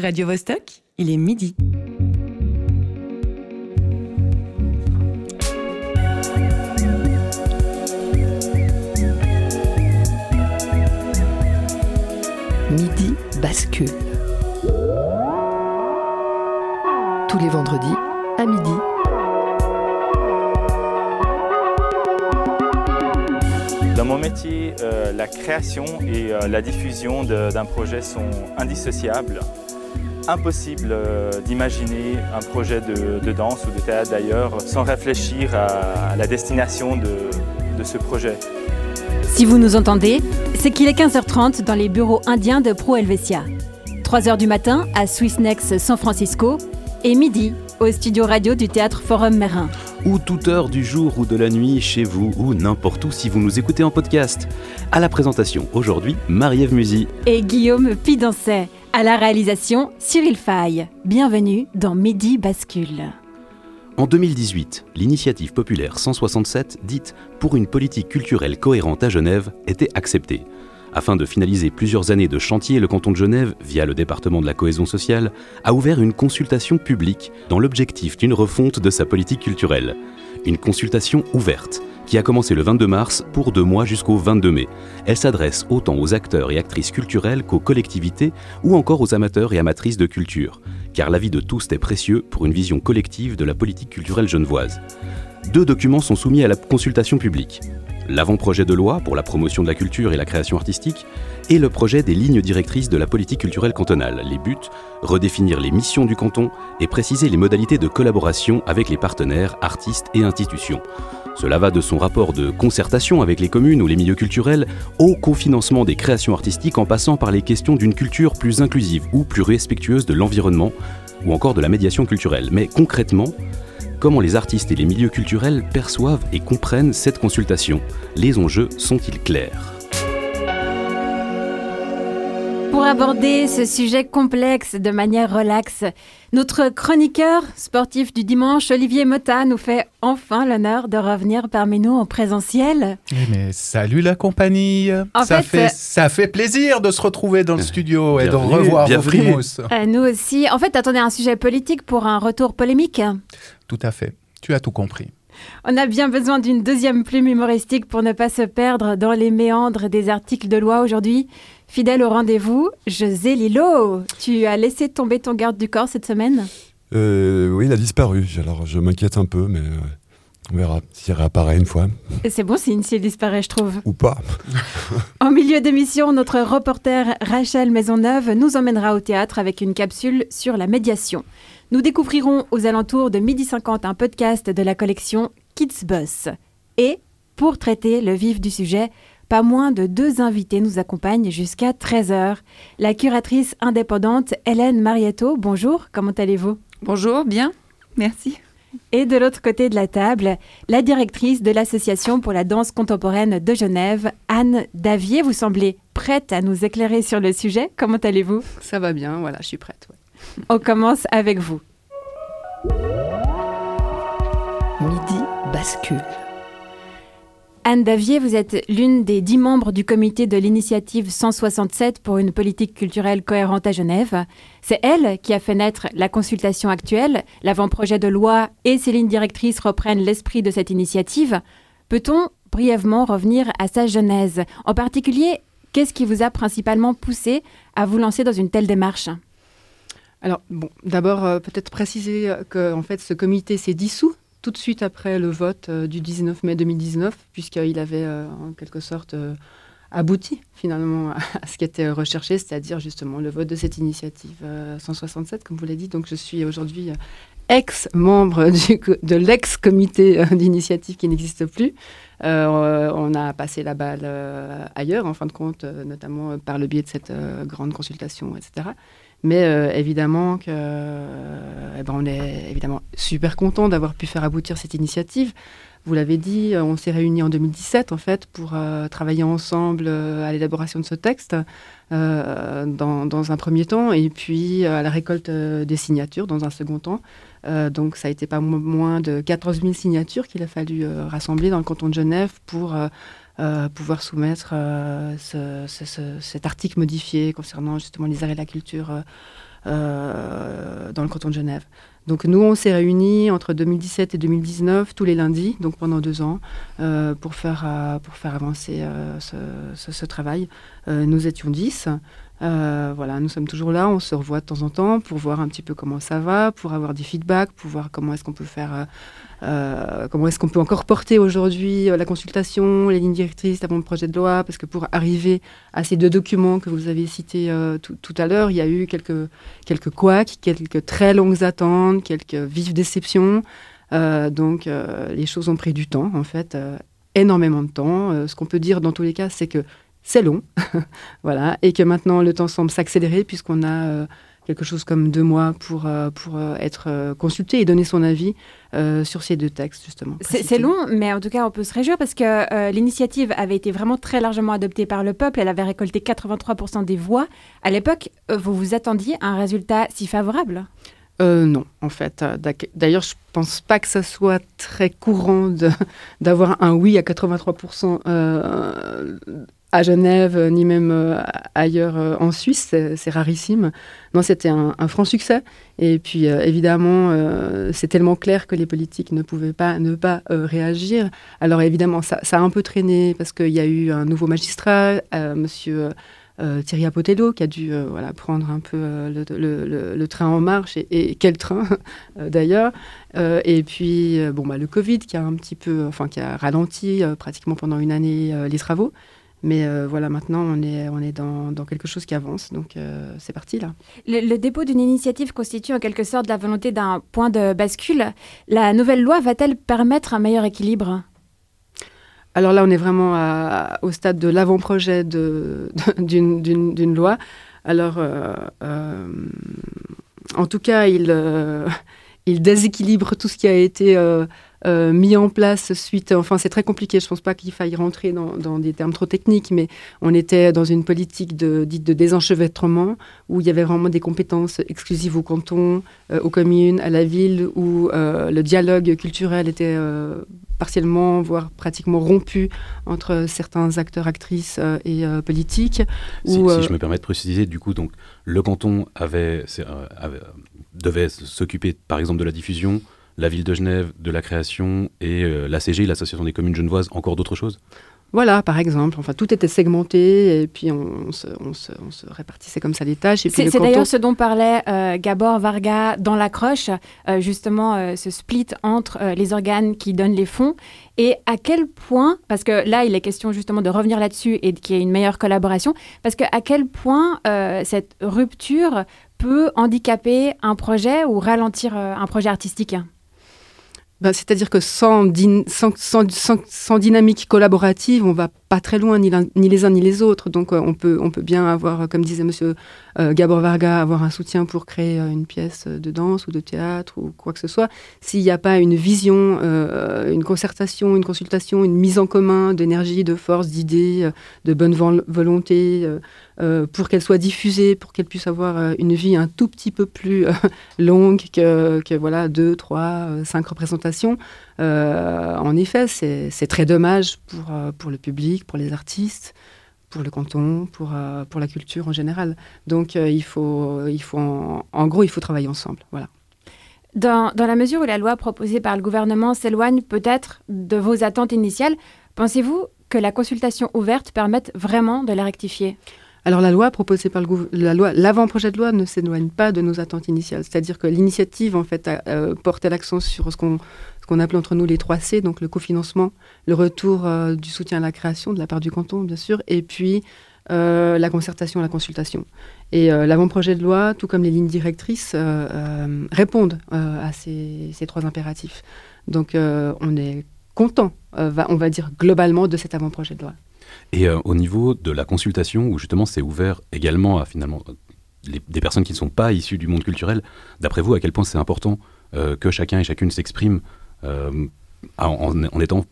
Radio Vostok, il est midi. Midi bascule. Tous les vendredis à midi. Dans mon métier, euh, la création et euh, la diffusion d'un projet sont indissociables. Impossible euh, d'imaginer un projet de, de danse ou de théâtre d'ailleurs sans réfléchir à, à la destination de, de ce projet. Si vous nous entendez, c'est qu'il est 15h30 dans les bureaux indiens de Pro Helvetia. 3h du matin à Swissnex San Francisco et midi au studio radio du théâtre Forum Merin. ou toute heure du jour ou de la nuit, chez vous ou n'importe où si vous nous écoutez en podcast. À la présentation aujourd'hui, Marie-Ève Musy. Et Guillaume Pidancet. À la réalisation, Cyril Faye. Bienvenue dans Midi Bascule. En 2018, l'initiative populaire 167, dite Pour une politique culturelle cohérente à Genève, était acceptée. Afin de finaliser plusieurs années de chantier, le canton de Genève, via le département de la cohésion sociale, a ouvert une consultation publique dans l'objectif d'une refonte de sa politique culturelle. Une consultation ouverte, qui a commencé le 22 mars pour deux mois jusqu'au 22 mai. Elle s'adresse autant aux acteurs et actrices culturelles qu'aux collectivités ou encore aux amateurs et amatrices de culture, car l'avis de tous est précieux pour une vision collective de la politique culturelle genevoise. Deux documents sont soumis à la consultation publique. L'avant-projet de loi pour la promotion de la culture et la création artistique et le projet des lignes directrices de la politique culturelle cantonale. Les buts, redéfinir les missions du canton et préciser les modalités de collaboration avec les partenaires, artistes et institutions. Cela va de son rapport de concertation avec les communes ou les milieux culturels au cofinancement des créations artistiques en passant par les questions d'une culture plus inclusive ou plus respectueuse de l'environnement ou encore de la médiation culturelle. Mais concrètement, comment les artistes et les milieux culturels perçoivent et comprennent cette consultation? Les enjeux sont-ils clairs? Pour aborder ce sujet complexe de manière relaxe, notre chroniqueur sportif du dimanche, Olivier Motta, nous fait enfin l'honneur de revenir parmi nous en présentiel. Mais salut la compagnie En ça, fait, euh, fait, ça fait plaisir de se retrouver dans le studio et de revoir vos bienvenue. frimous. Euh, nous aussi. En fait, attendez un sujet politique pour un retour polémique. Tout à fait, tu as tout compris. On a bien besoin d'une deuxième plume humoristique pour ne pas se perdre dans les méandres des articles de loi aujourd'hui. Fidèle au rendez-vous, José Lilo, tu as laissé tomber ton garde du corps cette semaine? Euh, oui, il a disparu. Alors, je m'inquiète un peu, mais euh, on verra s'il réapparaît une fois C'est bon signe s'il disparaît, je trouve. ou pas. En milieu d'émission, notre reporter Rachel Maisonneuve nous emmènera au théâtre avec une capsule sur la médiation. Nous découvrirons aux alentours de 12h50 un podcast de la collection Kids Bus. Et, pour traiter le vif du sujet, pas moins de deux invités nous accompagnent jusqu'à 13h. La curatrice indépendante Hélène Marietto, bonjour, comment allez-vous? Bonjour, bien, merci. Et de l'autre côté de la table, la directrice de l'Association pour la danse contemporaine de Genève, Anne Davier. Vous semblez prête à nous éclairer sur le sujet. Comment allez-vous? Ça va bien, voilà, je suis prête. ouais. On commence avec vous. Midi bascule. Anne Davier, vous êtes l'une des dix membres du comité de l'initiative 167 pour une politique culturelle cohérente à Genève. C'est elle qui a fait naître la consultation actuelle. L'avant-projet de loi et ses lignes directrices reprennent l'esprit de cette initiative. Peut-on brièvement revenir à sa genèse? En particulier, qu'est-ce qui vous a principalement poussé à vous lancer dans une telle démarche? Alors, bon, d'abord, euh, peut-être préciser euh, que en fait, ce comité s'est dissous tout de suite après le vote euh, du 19 mai 2019, puisqu'il avait en quelque sorte abouti finalement à ce qui était recherché, c'est-à-dire justement le vote de cette initiative euh, 167, comme vous l'avez dit. Donc, je suis aujourd'hui ex-membre de l'ex-comité d'initiative qui n'existe plus. On a passé la balle ailleurs, en fin de compte, notamment par le biais de cette grande consultation, etc. Mais euh, évidemment que, euh, eh ben, on est évidemment super content d'avoir pu faire aboutir cette initiative. Vous l'avez dit, euh, on s'est réunis en 2017 en fait pour travailler ensemble à l'élaboration de ce texte dans, dans un premier temps et puis à la récolte des signatures dans un second temps. Donc ça a été pas mo- moins de 14 000 signatures qu'il a fallu rassembler dans le canton de Genève pour euh, pouvoir soumettre euh, ce- ce- ce- cet article modifié concernant justement les arts et la culture euh, dans le canton de Genève. Donc nous, on s'est réunis entre 2017 et 2019 tous les lundis, donc pendant deux ans, pour, faire, pour faire avancer ce, ce, travail. nous étions dix. Euh, voilà, nous sommes toujours là, on se revoit de temps en temps pour voir un petit peu comment ça va, pour avoir des feedbacks, pour voir comment est-ce qu'on peut faire, euh, euh, comment est-ce qu'on peut encore porter aujourd'hui la consultation, les lignes directrices avant le projet de loi, parce que pour arriver à ces deux documents que vous avez cités tout, à l'heure, il y a eu quelques quelques couacs, quelques très longues attentes, quelques vives déceptions. donc les choses ont pris du temps, en fait, énormément de temps. ce qu'on peut dire dans tous les cas, c'est que c'est long, voilà, et que maintenant le temps semble s'accélérer puisqu'on a euh, quelque chose comme deux mois pour, euh, pour euh, être consulté et donner son avis sur ces deux textes, justement. C'est long, mais en tout cas, on peut se réjouir parce que l'initiative avait été vraiment très largement adoptée par le peuple. Elle avait récolté 83% des voix. À l'époque, vous vous attendiez à un résultat si favorable? Non, en fait. D'ailleurs, je pense pas que ça soit très courant d'avoir un oui à 83% à Genève, euh, ni même euh, ailleurs euh, en Suisse. C'est rarissime. Non, c'était un, franc succès. Et puis, évidemment, c'est tellement clair que les politiques ne pouvaient pas ne pas réagir. Alors, évidemment, ça, a un peu traîné parce qu'il y a eu un nouveau magistrat, Monsieur Thierry Apotello, qui a dû voilà, prendre un peu le, train en marche. Et, quel train, d'ailleurs. et puis, bon, bah, le Covid qui a un petit peu, enfin, qui a ralenti pratiquement pendant une année les travaux. Mais euh, voilà, maintenant, on est, on est dans, dans quelque chose qui avance, donc euh, c'est parti là. Le, dépôt d'une initiative constitue en quelque sorte la volonté d'un point de bascule. La nouvelle loi va-t-elle permettre un meilleur équilibre? Alors là, on est vraiment au stade de l'avant-projet d'une loi. Alors, euh, en tout cas, il, il déséquilibre tout ce qui a été euh, mis en place suite. Enfin, c'est très compliqué. Je ne pense pas qu'il faille rentrer dans, des termes trop techniques, mais on était dans une politique de, dite de désenchevêtrement où il y avait vraiment des compétences exclusives au canton, euh, aux communes, à la ville, où euh, le dialogue culturel était partiellement, voire pratiquement rompu entre certains acteurs, actrices et politiques. Si, si, je me permets de préciser, du coup, donc le canton avait devait s'occuper, par exemple, de la diffusion la ville de Genève, de la création et euh, l'ACG, l'Association des communes genevoises, encore d'autres choses? Voilà, par exemple. Enfin, tout était segmenté et puis on, se, répartissait comme ça les tâches. C'est d'ailleurs ce dont parlait euh, Gabor Varga dans l'accroche, euh, justement ce split entre les organes qui donnent les fonds et à quel point, parce que là il est question justement de revenir là-dessus et qu'il y ait une meilleure collaboration, parce que à quel point cette rupture peut handicaper un projet ou ralentir un projet artistique? Ben, C'est-à-dire que sans, sans, sans, sans, dynamique collaborative, on va pas très loin, ni, les uns ni les autres. Donc euh, on, peut, on peut bien avoir, comme disait monsieur euh, Gabor Varga, avoir un soutien pour créer euh, une pièce de danse ou de théâtre ou quoi que ce soit. S'il n'y a pas une vision, une concertation, une consultation, une mise en commun d'énergie, de force, d'idées, de bonne volonté, pour qu'elle soit diffusée, pour qu'elle puisse avoir une vie un tout petit peu plus longue que, que, voilà, deux, trois, cinq représentations, euh, en effet, c'est très dommage pour, euh, pour le public, pour les artistes, pour le canton, pour, euh, pour la culture en général. Donc, il faut, il faut en, gros, il faut travailler ensemble. Voilà. Dans, dans, la mesure où la loi proposée par le gouvernement s'éloigne peut-être de vos attentes initiales, pensez-vous que la consultation ouverte permette vraiment de la rectifier? Alors la loi proposée par le la loi, l'avant-projet de loi ne s'éloigne pas de nos attentes initiales. C'est-à-dire que l'initiative en fait a, porté l'accent sur ce qu'on appelle entre nous les 3 C, donc le cofinancement, le retour euh, du soutien à la création de la part du canton, bien sûr, et puis euh, la concertation, la consultation. Et euh, l'avant-projet de loi, tout comme les lignes directrices, répondent à ces, trois impératifs. Donc on est content, on va dire globalement, de cet avant-projet de loi. Et au niveau de la consultation, où justement c'est ouvert également à finalement des personnes qui ne sont pas issues du monde culturel, d'après vous, à quel point c'est important que chacun et chacune s'exprime euh, en, étant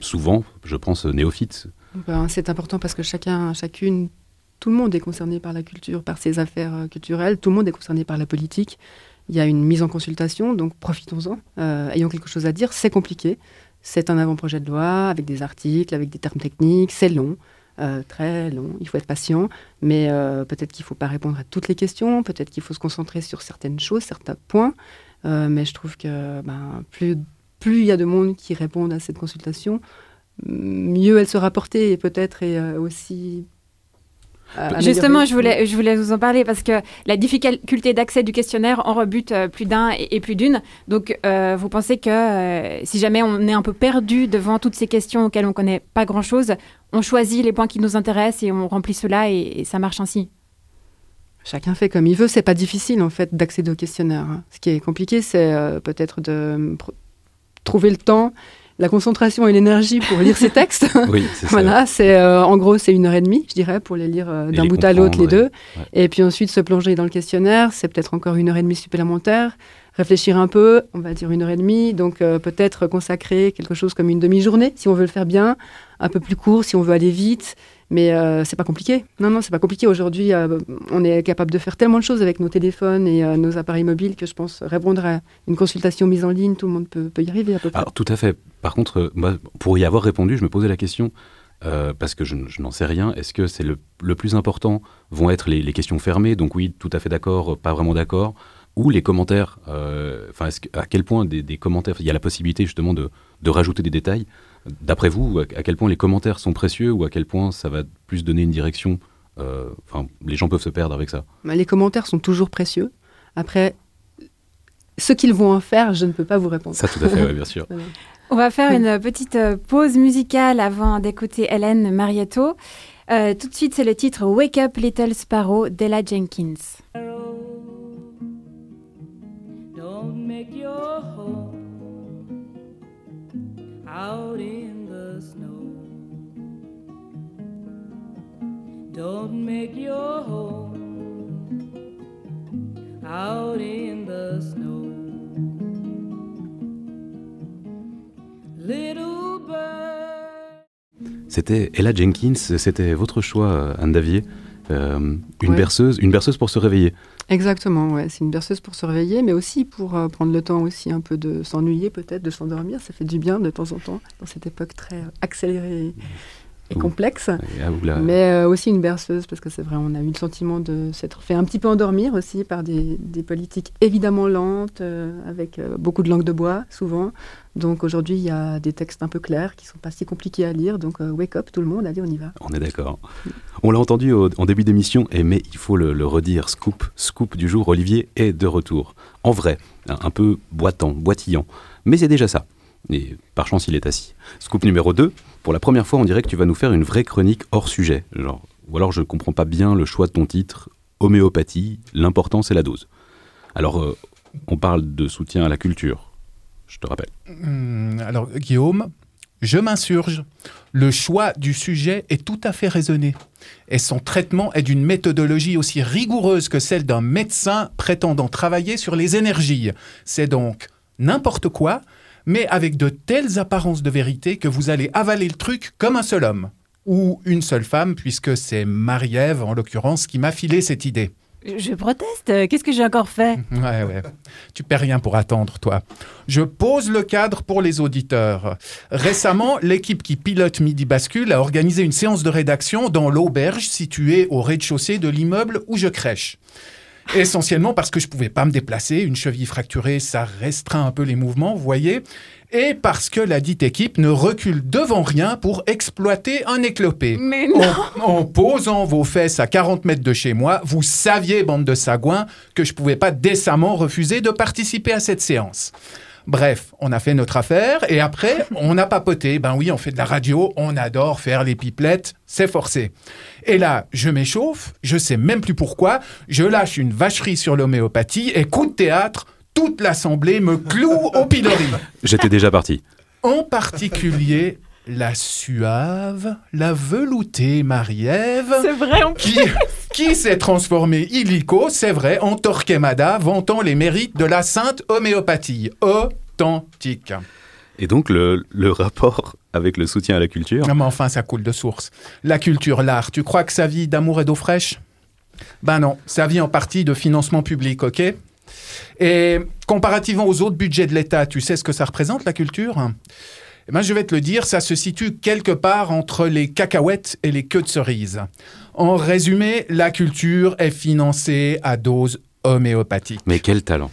souvent, je pense, néophyte? Ben, c'est important parce que chacun, chacune, tout le monde est concerné par la culture, par ses affaires euh, culturelles, tout le monde est concerné par la politique. Il y a une mise en consultation, donc profitons-en. Euh, ayant quelque chose à dire, c'est compliqué. C'est un avant-projet de loi avec des articles, avec des termes techniques, c'est long. euh, très long. Il faut être patient, mais euh, peut-être qu'il ne faut pas répondre à toutes les questions, peut-être qu'il faut se concentrer sur certaines choses, certains points. Euh, mais je trouve que ben, plus il y a de monde qui répondent à cette consultation, mieux elle sera portée et peut-être est aussi Justement, je voulais, je voulais vous en parler parce que la difficulté d'accès du questionnaire en rebute euh, plus d'un et, plus d'une. Donc, euh, vous pensez que euh, si jamais on est un peu perdu devant toutes ces questions auxquelles on ne connaît pas grand-chose, on choisit les points qui nous intéressent et on remplit cela et, ça marche ainsi? Chacun fait comme il veut. C'est pas difficile en fait d'accéder au questionnaire. Hein. Ce qui est compliqué, c'est peut-être de trouver le temps la concentration et l'énergie pour lire ces textes. oui, voilà, c'est euh, en gros c'est une heure et demie, je dirais, pour les lire euh, d'un bout à l'autre les deux. Et puis ensuite se plonger dans le questionnaire, c'est peut-être encore une heure et demie supplémentaire. Réfléchir un peu, on va dire une heure et demie, donc euh, peut-être consacrer quelque chose comme une demi-journée si on veut le faire bien, un peu plus court si on veut aller vite. Mais euh, c'est pas compliqué. Non, non, c'est pas compliqué. Aujourd'hui, euh, on est capable de faire tellement de choses avec nos téléphones et euh, nos appareils mobiles que je pense répondre à une consultation mise en ligne, tout le monde peut, y arriver à peu près. Tout à fait. Par contre, pour y avoir répondu, je me posais la question, parce que je, n'en sais rien, est-ce que c'est le, plus important vont être les, questions fermées? Donc oui, tout à fait d'accord, pas vraiment d'accord ou les commentaires, enfin, à quel point des, commentaires, il y a la possibilité justement de, de rajouter des détails? D'après vous, à quel point les commentaires sont précieux ou à quel point ça va plus donner une direction euh, Enfin, les gens peuvent se perdre avec ça? Bah, les commentaires sont toujours précieux. Après, ce qu'ils vont en faire, je ne peux pas vous répondre. Ça, tout à fait, bien sûr. On va faire une petite euh, pause musicale avant d'écouter Hélène Marietto. Euh, tout de suite, c'est le titre Wake Up Little Sparrow d'Ella Jenkins. Don't make your home out in the snow. Little bird. C'était Ella Jenkins, c'était votre choix, Anne Davier. Euh, une berceuse, une berceuse pour se réveiller. Exactement, ouais. c'est une berceuse pour se réveiller, mais aussi pour euh, prendre le temps aussi un peu de s'ennuyer peut-être, de s'endormir. Ça fait du bien de temps en temps dans cette époque très accélérée et complexe, mais euh, aussi une berceuse, parce que c'est vrai, on a eu le sentiment de s'être fait un petit peu endormir aussi par des, politiques évidemment lentes, euh, avec euh, beaucoup de langue de bois, souvent. Donc aujourd'hui, il y a des textes un peu clairs qui sont pas si compliqués à lire. Donc wake up tout le monde, allez, on y va. On est d'accord. On l'a entendu en début d'émission, mais il faut le, redire, scoop, scoop du jour, Olivier est de retour. En vrai, un peu boitant, boitillant, mais c'est déjà ça. Et par chance, il est assis. Scoop numéro 2, pour la première fois, on dirait que tu vas nous faire une vraie chronique hors sujet. Ou alors je ne comprends pas bien le choix de ton titre, Homéopathie, l'important c'est la dose. Alors, euh, on parle de soutien à la culture, je te rappelle. Hum, alors, Guillaume, je m'insurge. Le choix du sujet est tout à fait raisonné. Et son traitement est d'une méthodologie aussi rigoureuse que celle d'un médecin prétendant travailler sur les énergies. C'est donc n'importe quoi, mais avec de telles apparences de vérité que vous allez avaler le truc comme un seul homme. Ou une seule femme, puisque c'est Marie-Ève, en l'occurrence, qui m'a filé cette idée. Je proteste. Qu'est-ce que j'ai encore fait? Ouais, ouais. Tu perds rien pour attendre, toi. Je pose le cadre pour les auditeurs. Récemment, l'équipe qui pilote Midi Bascule a organisé une séance de rédaction dans l'auberge située au rez-de-chaussée de l'immeuble où je crèche. Essentiellement parce que je pouvais pas me déplacer, une cheville fracturée, ça restreint un peu les mouvements, vous voyez, et parce que la dite équipe ne recule devant rien pour exploiter un éclopé. Mais non. En, posant vos fesses à 40 mètres de chez moi, vous saviez, bande de sagouins, que je pouvais pas décemment refuser de participer à cette séance. Bref, on a fait notre affaire et après, on a papoté. Ben oui, on fait de la radio, on adore faire les pipelettes, c'est forcé. Et là, je m'échauffe, je sais même plus pourquoi, je lâche une vacherie sur l'homéopathie et coup de théâtre, toute l'assemblée me cloue au pilori. J'étais déjà parti. En particulier la suave, la veloutée Marie-Ève. C'est vrai, en Qui, qui s'est transformée illico, c'est vrai, en Torquemada, vantant les mérites de la sainte homéopathie. Authentique. Et donc, le, le rapport avec le soutien à la culture. Non, mais enfin, ça coule de source. La culture, l'art, tu crois que ça vit d'amour et d'eau fraîche? Ben non, ça vit en partie de financement public, ok? Et comparativement aux autres budgets de l'État, tu sais ce que ça représente, la culture? Eh ben, je vais te le dire, ça se situe quelque part entre les cacahuètes et les queues de cerise. En résumé, la culture est financée à dose homéopathique. Mais quel talent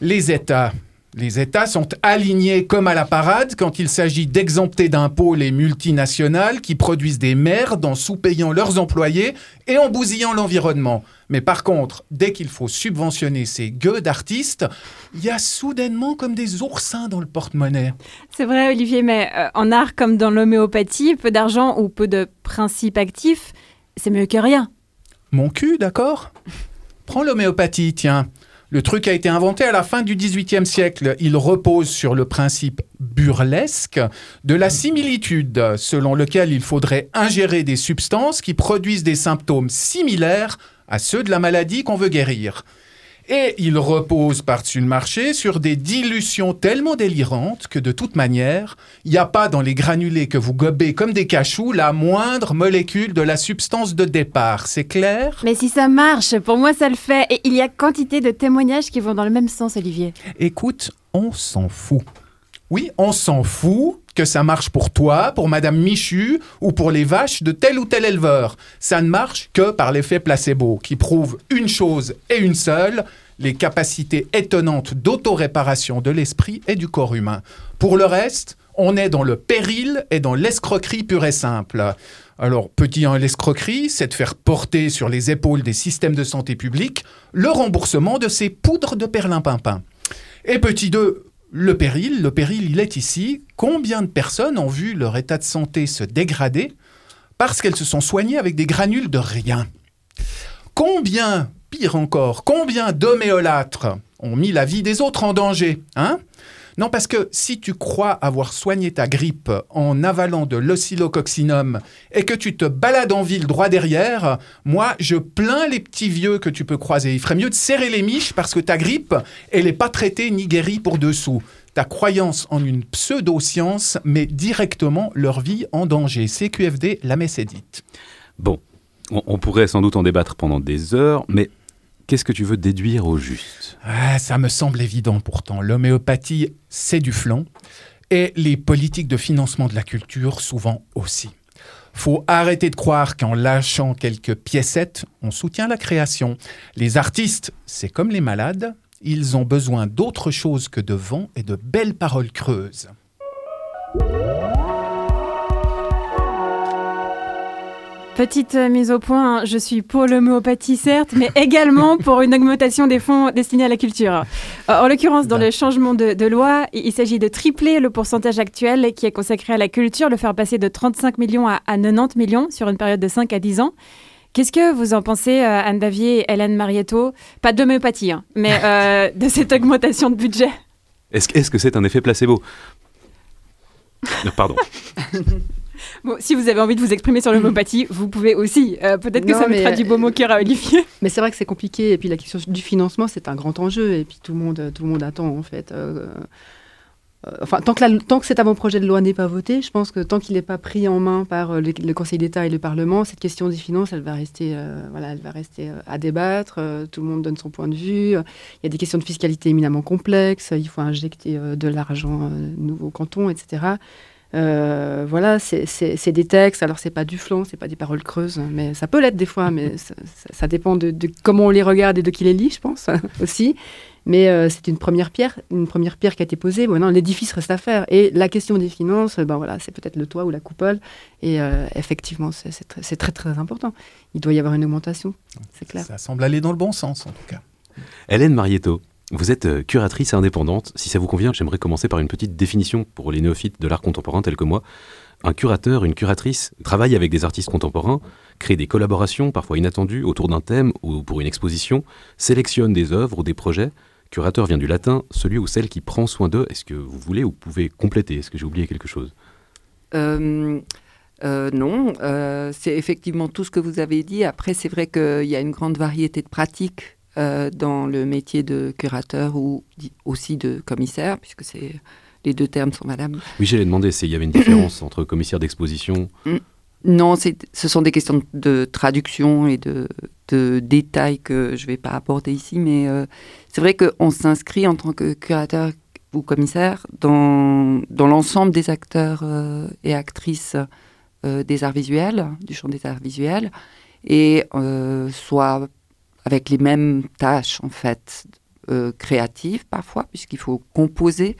Les États. Les États sont alignés comme à la parade quand il s'agit d'exempter d'impôts les multinationales qui produisent des merdes en sous-payant leurs employés et en bousillant l'environnement. Mais par contre, dès qu'il faut subventionner ces gueux d'artistes, il y a soudainement comme des oursins dans le porte-monnaie. C'est vrai, Olivier, mais euh, en art comme dans l'homéopathie, peu d'argent ou peu de principes actifs, c'est mieux que rien. Mon cul, d'accord? Prends l'homéopathie, tiens. Le truc a été inventé à la fin du XVIIIe siècle. Il repose sur le principe burlesque de la similitude, selon lequel il faudrait ingérer des substances qui produisent des symptômes similaires à ceux de la maladie qu'on veut guérir. Et il repose par-dessus le marché sur des dilutions tellement délirantes que de toute manière, il n'y a pas dans les granulés que vous gobez comme des cachous la moindre molécule de la substance de départ. C'est clair? Mais si ça marche, pour moi ça le fait. Et il y a quantité de témoignages qui vont dans le même sens, Olivier. Écoute, on s'en fout. Oui, on s'en fout que ça marche pour toi, pour Madame Michu ou pour les vaches de tel ou tel éleveur. Ça ne marche que par l'effet placebo, qui prouve une chose et une seule, les capacités étonnantes d'autoréparation de l'esprit et du corps humain. Pour le reste, on est dans le péril et dans l'escroquerie pure et simple. Alors, petit 1, l'escroquerie, c'est de faire porter sur les épaules des systèmes de santé publique le remboursement de ces poudres de perlimpinpin. Et petit 2, le péril, le péril, il est ici. Combien de personnes ont vu leur état de santé se dégrader parce qu'elles se sont soignées avec des granules de rien? Combien, pire encore, combien d'homéolâtres ont mis la vie des autres en danger hein? Non, parce que si tu crois avoir soigné ta grippe en avalant de l'oscillococcinum et que tu te balades en ville droit derrière, moi, je plains les petits vieux que tu peux croiser. Il ferait mieux de serrer les miches parce que ta grippe, elle n'est pas traitée ni guérie pour dessous. Ta croyance en une pseudo-science met directement leur vie en danger. CQFD, la messe est dite. Bon, on, on pourrait sans doute en débattre pendant des heures, mais qu'est-ce que tu veux déduire au juste? Ah, ça me semble évident pourtant. L'homéopathie, c'est du flanc. Et les politiques de financement de la culture, souvent aussi. Faut arrêter de croire qu'en lâchant quelques piécettes, on soutient la création. Les artistes, c'est comme les malades, ils ont besoin d'autre chose que de vent et de belles paroles creuses. Petite euh, mise au point, je suis pour l'homéopathie certes, mais également pour une augmentation des fonds destinés à la culture. Euh, En l'occurrence, dans le changement de, de loi, il, s'agit de tripler le pourcentage actuel qui est consacré à la culture, le faire passer de 35 millions à, à 90 millions sur une période de 5 à 10 ans. Qu'est-ce que vous en pensez, euh, Anne Davier et Hélène Marietto Pas d'homéopathie, hein, mais euh, de cette augmentation de budget. Est-ce est-ce que c'est un effet placebo? Pardon. Bon, si vous avez envie de vous exprimer sur l'homéopathie, vous pouvez aussi. Euh, Peut-être que ça mettra du euh, baume au cœur à Olivier. Mais c'est vrai que c'est compliqué. Et puis la question du financement, c'est un grand enjeu. Et puis tout le monde, tout le monde attend en fait. Euh, euh, enfin, tant que, la- tant que cet avant-projet de loi n'est pas voté, je pense que tant qu'il n'est pas pris en main par le, le Conseil d'État et le Parlement, cette question des finances, elle va rester, voilà, elle va rester à débattre. Tout le monde donne son point de vue. Il y a des questions de fiscalité éminemment complexes. Il faut injecter de l'argent nouveau au canton, etc. Euh, voilà, c'est- des textes. Alors, c'est pas du flanc, c'est pas des paroles creuses, mais ça peut l'être des fois. Mais ça, dépend de, de comment on les regarde et de qui les lit, je pense aussi. Mais euh, c'est une première pierre, une première pierre qui a été posée. Bon, non, l'édifice reste à faire. Et la question des finances, ben voilà, c'est peut-être le toit ou la coupole. Et euh, effectivement, c'est c'est très, c'est très très important. Il doit y avoir une augmentation, c'est clair. Ça semble aller dans le bon sens en tout cas. Hélène Marietto, vous êtes euh, curatrice indépendante. Si ça vous convient, j'aimerais commencer par une petite définition pour les néophytes de l'art contemporain tels que moi. Un curateur, une curatrice travaille avec des artistes contemporains, crée des collaborations parfois inattendues autour d'un thème ou pour une exposition, sélectionne des œuvres ou des projets. Curateur vient du latin, celui ou celle qui prend soin d'eux. Est-ce que vous voulez ou pouvez compléter? Est-ce que j'ai oublié quelque chose? Euh, euh, non, c'est effectivement tout ce que vous avez dit. Après, c'est vrai qu'il y a une grande variété de pratiques euh, dans le métier de curateur ou aussi de commissaire, puisque c'est les deux termes sont valables. Oui, j'allais demander s'il y avait une différence entre commissaire d'exposition. Non, c'est- ce sont des questions de traduction et de, de détails que je ne vais pas aborder ici, mais euh, c'est vrai qu'on s'inscrit en tant que curateur vous commissaire, dans, dans l'ensemble des acteurs et actrices des arts visuels, du champ des arts visuels, et soit avec les mêmes tâches en fait créatives parfois, puisqu'il faut composer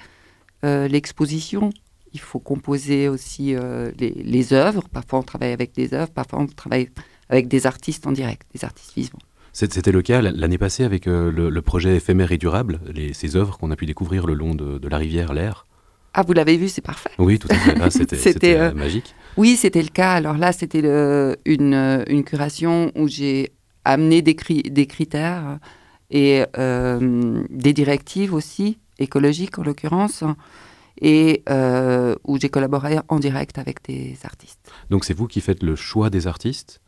l'exposition, il faut composer aussi les, les œuvres. Parfois on travaille avec des œuvres, parfois on travaille avec des artistes en direct, des artistes vivants. C'était le cas l'année passée avec euh, le, projet éphémère et durable, les, ces œuvres qu'on a pu découvrir le long de, la rivière, l'air. Ah, vous l'avez vu, c'est parfait. Oui, tout à fait. C'était euh, magique. Oui, c'était le cas. Alors là, c'était une, une, curation où j'ai amené des, des, critères et euh, des directives aussi, écologiques en l'occurrence, et où j'ai collaboré en direct avec des artistes. Donc c'est vous qui faites le choix des artistes?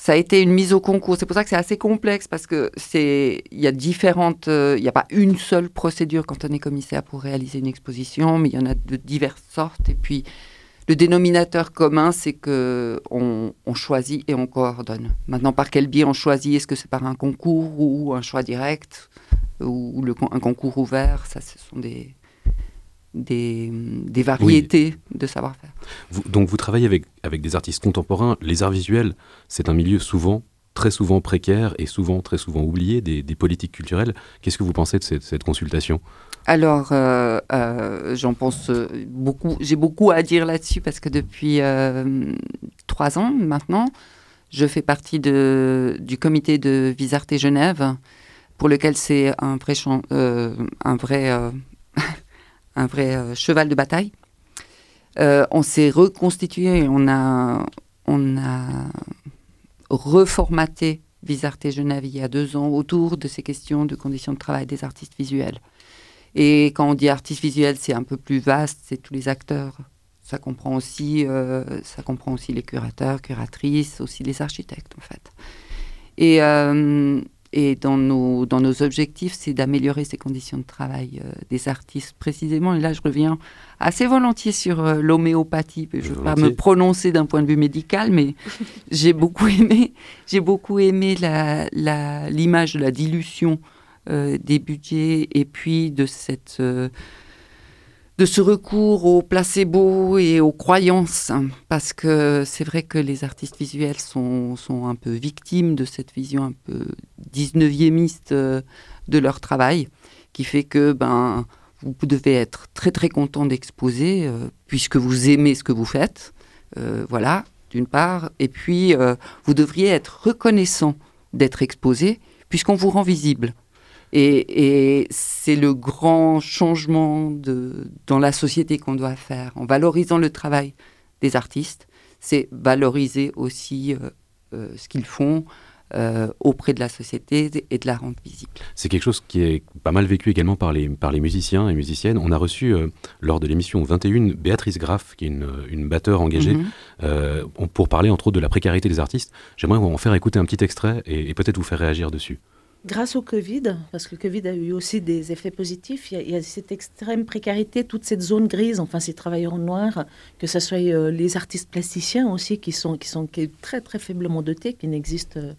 Ça a été une mise au concours. C'est pour ça que c'est assez complexe parce que c'est il y a différentes, euh, il n'y a pas une seule procédure quand on est commissaire pour réaliser une exposition, mais il y en a de diverses sortes. Et puis le dénominateur commun, c'est que on, choisit et on coordonne. Maintenant, par quel biais on choisit? Est-ce que c'est par un concours ou un choix direct ou le, un concours ouvert? Ça, ce sont des des, des variétés de savoir-faire. donc vous travaillez avec, avec des artistes contemporains. Les arts visuels, c'est un milieu souvent, très souvent précaire et souvent, très souvent oublié des, politiques culturelles. Qu'est-ce que vous pensez de cette, consultation? Alors, euh, euh, j'en pense euh, beaucoup. J'ai beaucoup à dire là-dessus parce que depuis trois ans maintenant, je fais partie du comité de Visarte Genève, pour lequel c'est un vrai, un vrai cheval de bataille. On s'est reconstitué, on a, on a reformaté Visarte Genève il y a deux ans autour de ces questions de conditions de travail des artistes visuels. Et quand on dit artistes visuels, c'est un peu plus vaste, c'est tous les acteurs. Ça comprend aussi, euh, ça comprend aussi les curateurs, curatrices, aussi les architectes en fait. Et, et dans nos, dans nos objectifs, c'est d'améliorer ces conditions de travail euh, des artistes précisément. Et là, je reviens assez volontiers sur euh, l'homéopathie. Je ne veux pas me prononcer d'un point de vue médical, mais j'ai beaucoup aimé, j'ai beaucoup aimé l'image la, l'image de la dilution euh, des budgets et puis de cette de ce recours au placebo et aux croyances, parce que c'est vrai que les artistes visuels sont, sont, un peu victimes de cette vision un peu 19e euh, de leur travail, qui fait que ben, vous devez être très très content d'exposer, euh, puisque vous aimez ce que vous faites, euh, voilà, d'une part, et puis vous devriez être reconnaissant d'être exposé, puisqu'on vous rend visible. Et, c'est le grand changement de, dans la société qu'on doit faire. En valorisant le travail des artistes, c'est valoriser aussi euh, euh, ce qu'ils font, euh, auprès de la société et de la rendre visible. C'est quelque chose qui est pas mal vécu également par les, par les musiciens et musiciennes. On a reçu lors de l'émission 21 Béatrice Graff, qui est une, une batteur engagée, mhm. pour parler entre autres de la précarité des artistes. J'aimerais en faire écouter un petit extrait et peut-être vous faire réagir dessus. Grâce au Covid, parce que le Covid a eu aussi des effets positifs, il y, a, cette extrême précarité, toute cette zone grise, enfin ces travailleurs noirs, que ce soit euh, les artistes plasticiens aussi, qui sont, qui sont très très faiblement dotés, qui n'existent euh,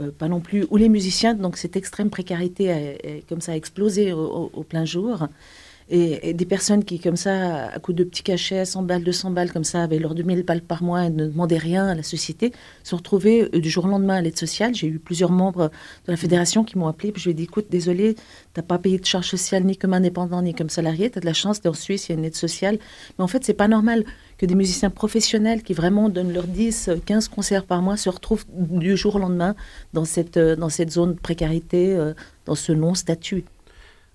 euh, pas non plus, ou les musiciens, donc cette extrême précarité comme ça a explosé au plein jour. Et, des personnes qui, comme ça, à coup de petits cachets, 100 balles, 200 balles, comme ça, avaient leurs 2000 balles par mois et ne demandaient rien à la société, se retrouvaient euh, du jour au lendemain à l'aide sociale. J'ai eu plusieurs membres de la fédération qui m'ont appelé. Puis je lui ai dit écoute, désolé, tu n'as pas payé de charges sociales ni comme indépendant ni comme salarié. Tu as de la chance, tu es en Suisse, il y a une aide sociale. Mais en fait, c'est pas normal que des musiciens professionnels qui vraiment donnent leurs 10, 15 concerts par mois se retrouvent du jour au lendemain dans cette, euh, dans cette zone de précarité, euh, dans ce non-statut.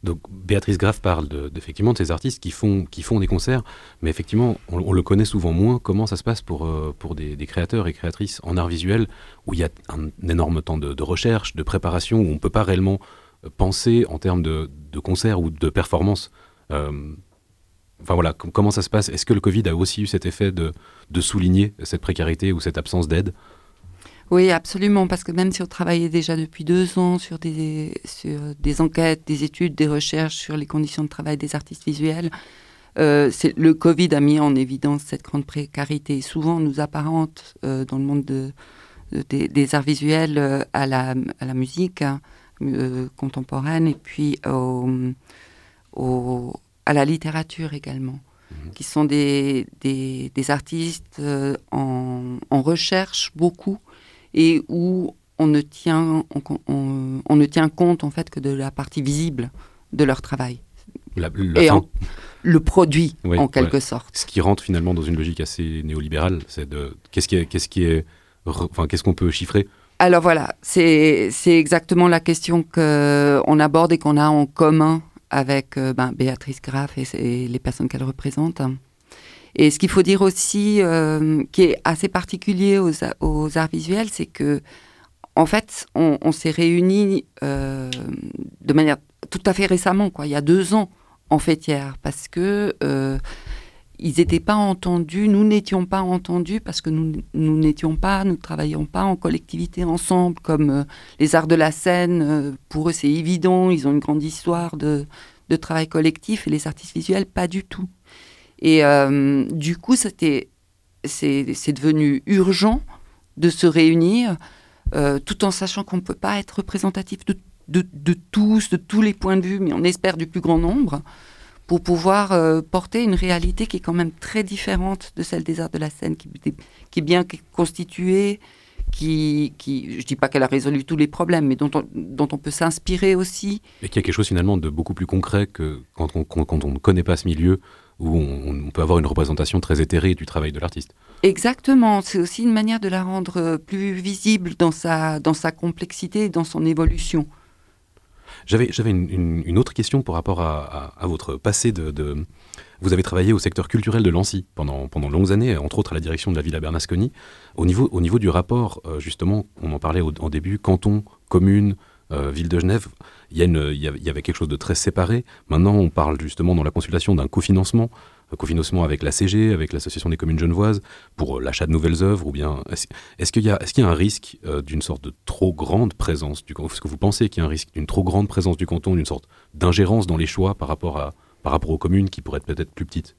Donc Béatrice Graff parle de, effectivement de ces artistes qui font, des concerts, mais effectivement, on, le connaît souvent moins. Comment ça se passe pour, euh, des, créateurs et créatrices en art visuel, où il y a un, énorme temps de, recherche, de préparation, où on ne peut pas réellement euh, penser en termes de, concerts ou de performances euh, Enfin voilà, comment ça se passe? Est-ce que le Covid a aussi eu cet effet de souligner cette précarité ou cette absence d'aide? Oui, absolument, parce que même si on travaillait déjà depuis deux ans sur des, sur des enquêtes, des études, des recherches sur les conditions de travail des artistes visuels, euh, le Covid a mis en évidence cette grande précarité, souvent nous apparente euh, dans le monde de, des, arts visuels euh, à, la, à la musique hein, contemporaine et puis au, à la littérature également, mhm. qui sont des, des, artistes en, en, recherche beaucoup et où on ne, tient, on, on, ne tient compte en fait que de la partie visible de leur travail. et le produit en quelque sorte. Ce qui rentre finalement dans une logique assez néolibérale, c'est de qu'est-ce qui est, qu'est-ce qui est, enfin qu'est-ce qu'on peut chiffrer? Alors voilà, c'est exactement la question qu'on aborde et qu'on a en commun avec euh, ben, Béatrice Graff et, les personnes qu'elle représente. Et ce qu'il faut dire aussi, euh, qui est assez particulier aux, arts visuels, c'est que, en fait, on, s'est réunis euh, de manière tout à fait récemment, quoi, il y a deux ans, en fêtière, parce que ils n'étaient pas entendus, nous n'étions pas entendus parce que nous n'étions pas, nous ne travaillions pas en collectivité ensemble comme euh, les arts de la scène. Euh, pour eux, c'est évident, ils ont une grande histoire de, travail collectif et les artistes visuels, pas du tout. Et euh, du coup, c'était, c'est, devenu urgent de se réunir tout en sachant qu'on ne peut pas être représentatif de, de, tous, de tous les points de vue, mais on espère du plus grand nombre pour pouvoir euh, porter une réalité qui est quand même très différente de celle des arts de la scène, qui, est bien constituée, qui, qui je ne dis pas qu'elle a résolu tous les problèmes, mais dont on, dont on peut s'inspirer aussi. Et qui a quelque chose finalement de beaucoup plus concret que quand on, quand on ne connaît pas ce milieu, où on, peut avoir une représentation très éthérée du travail de l'artiste. Exactement, c'est aussi une manière de la rendre plus visible dans sa, dans sa complexité, dans son évolution. J'avais, j'avais une, autre question par rapport à, votre passé de, Vous avez travaillé au secteur culturel de Lancy pendant, pendant longues années, entre autres à la direction de la Villa Bernasconi. Au niveau, au niveau du rapport, euh, justement, on en parlait au, en début, canton, commune, euh, ville de Genève, il y, il y, avait quelque chose de très séparé. Maintenant, on parle justement dans la consultation d'un cofinancement cofinancement avec la CG, avec l'Association des communes genevoises, pour euh, l'achat de nouvelles œuvres ou bien Est-ce qu'il y, a, un risque euh, d'une sorte de trop grande présence du Est-ce que vous pensez qu'il y a un risque d'une trop grande présence du canton, d'une sorte d'ingérence dans les choix par rapport, à, par rapport aux communes qui pourraient être peut-être plus petites?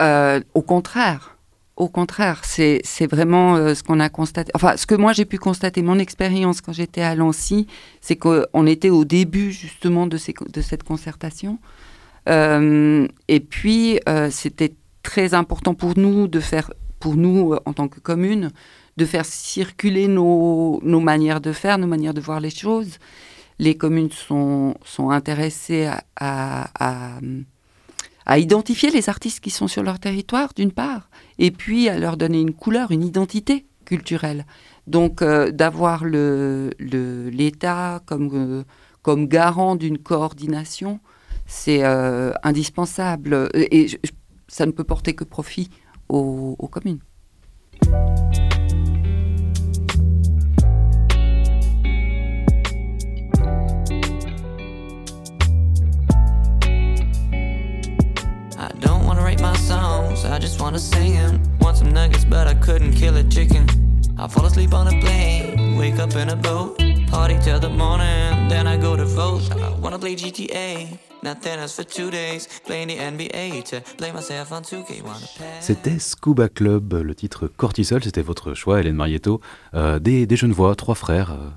Au contraire. Au contraire, c'est vraiment ce qu'on a constaté. Enfin, ce que moi j'ai pu constater, mon expérience quand j'étais à Lancy, c'est qu'on était au début justement de, cette concertation. Euh, et puis, euh, c'était très important pour nous de faire, pour nous euh, en tant que commune, de faire circuler nos, manières de faire, nos manières de voir les choses. Les communes sont, intéressées à, identifier les artistes qui sont sur leur territoire, d'une part, et puis à leur donner une couleur, une identité culturelle. Donc, d'avoir l'État le, l'État comme, comme garant d'une coordination, c'est euh, indispensable et ça ne peut porter que profit aux communes. I just wanna sing them. Want some nuggets, but I couldn't kill a chicken. I fall asleep on a plane, wake up in a boat, party till the morning, then I go to vote. I wanna play GTA. C'était Scuba Club, le titre Cortisol, c'était votre choix, Hélène Marietto. Euh, des, des Genevois, trois frères. Euh.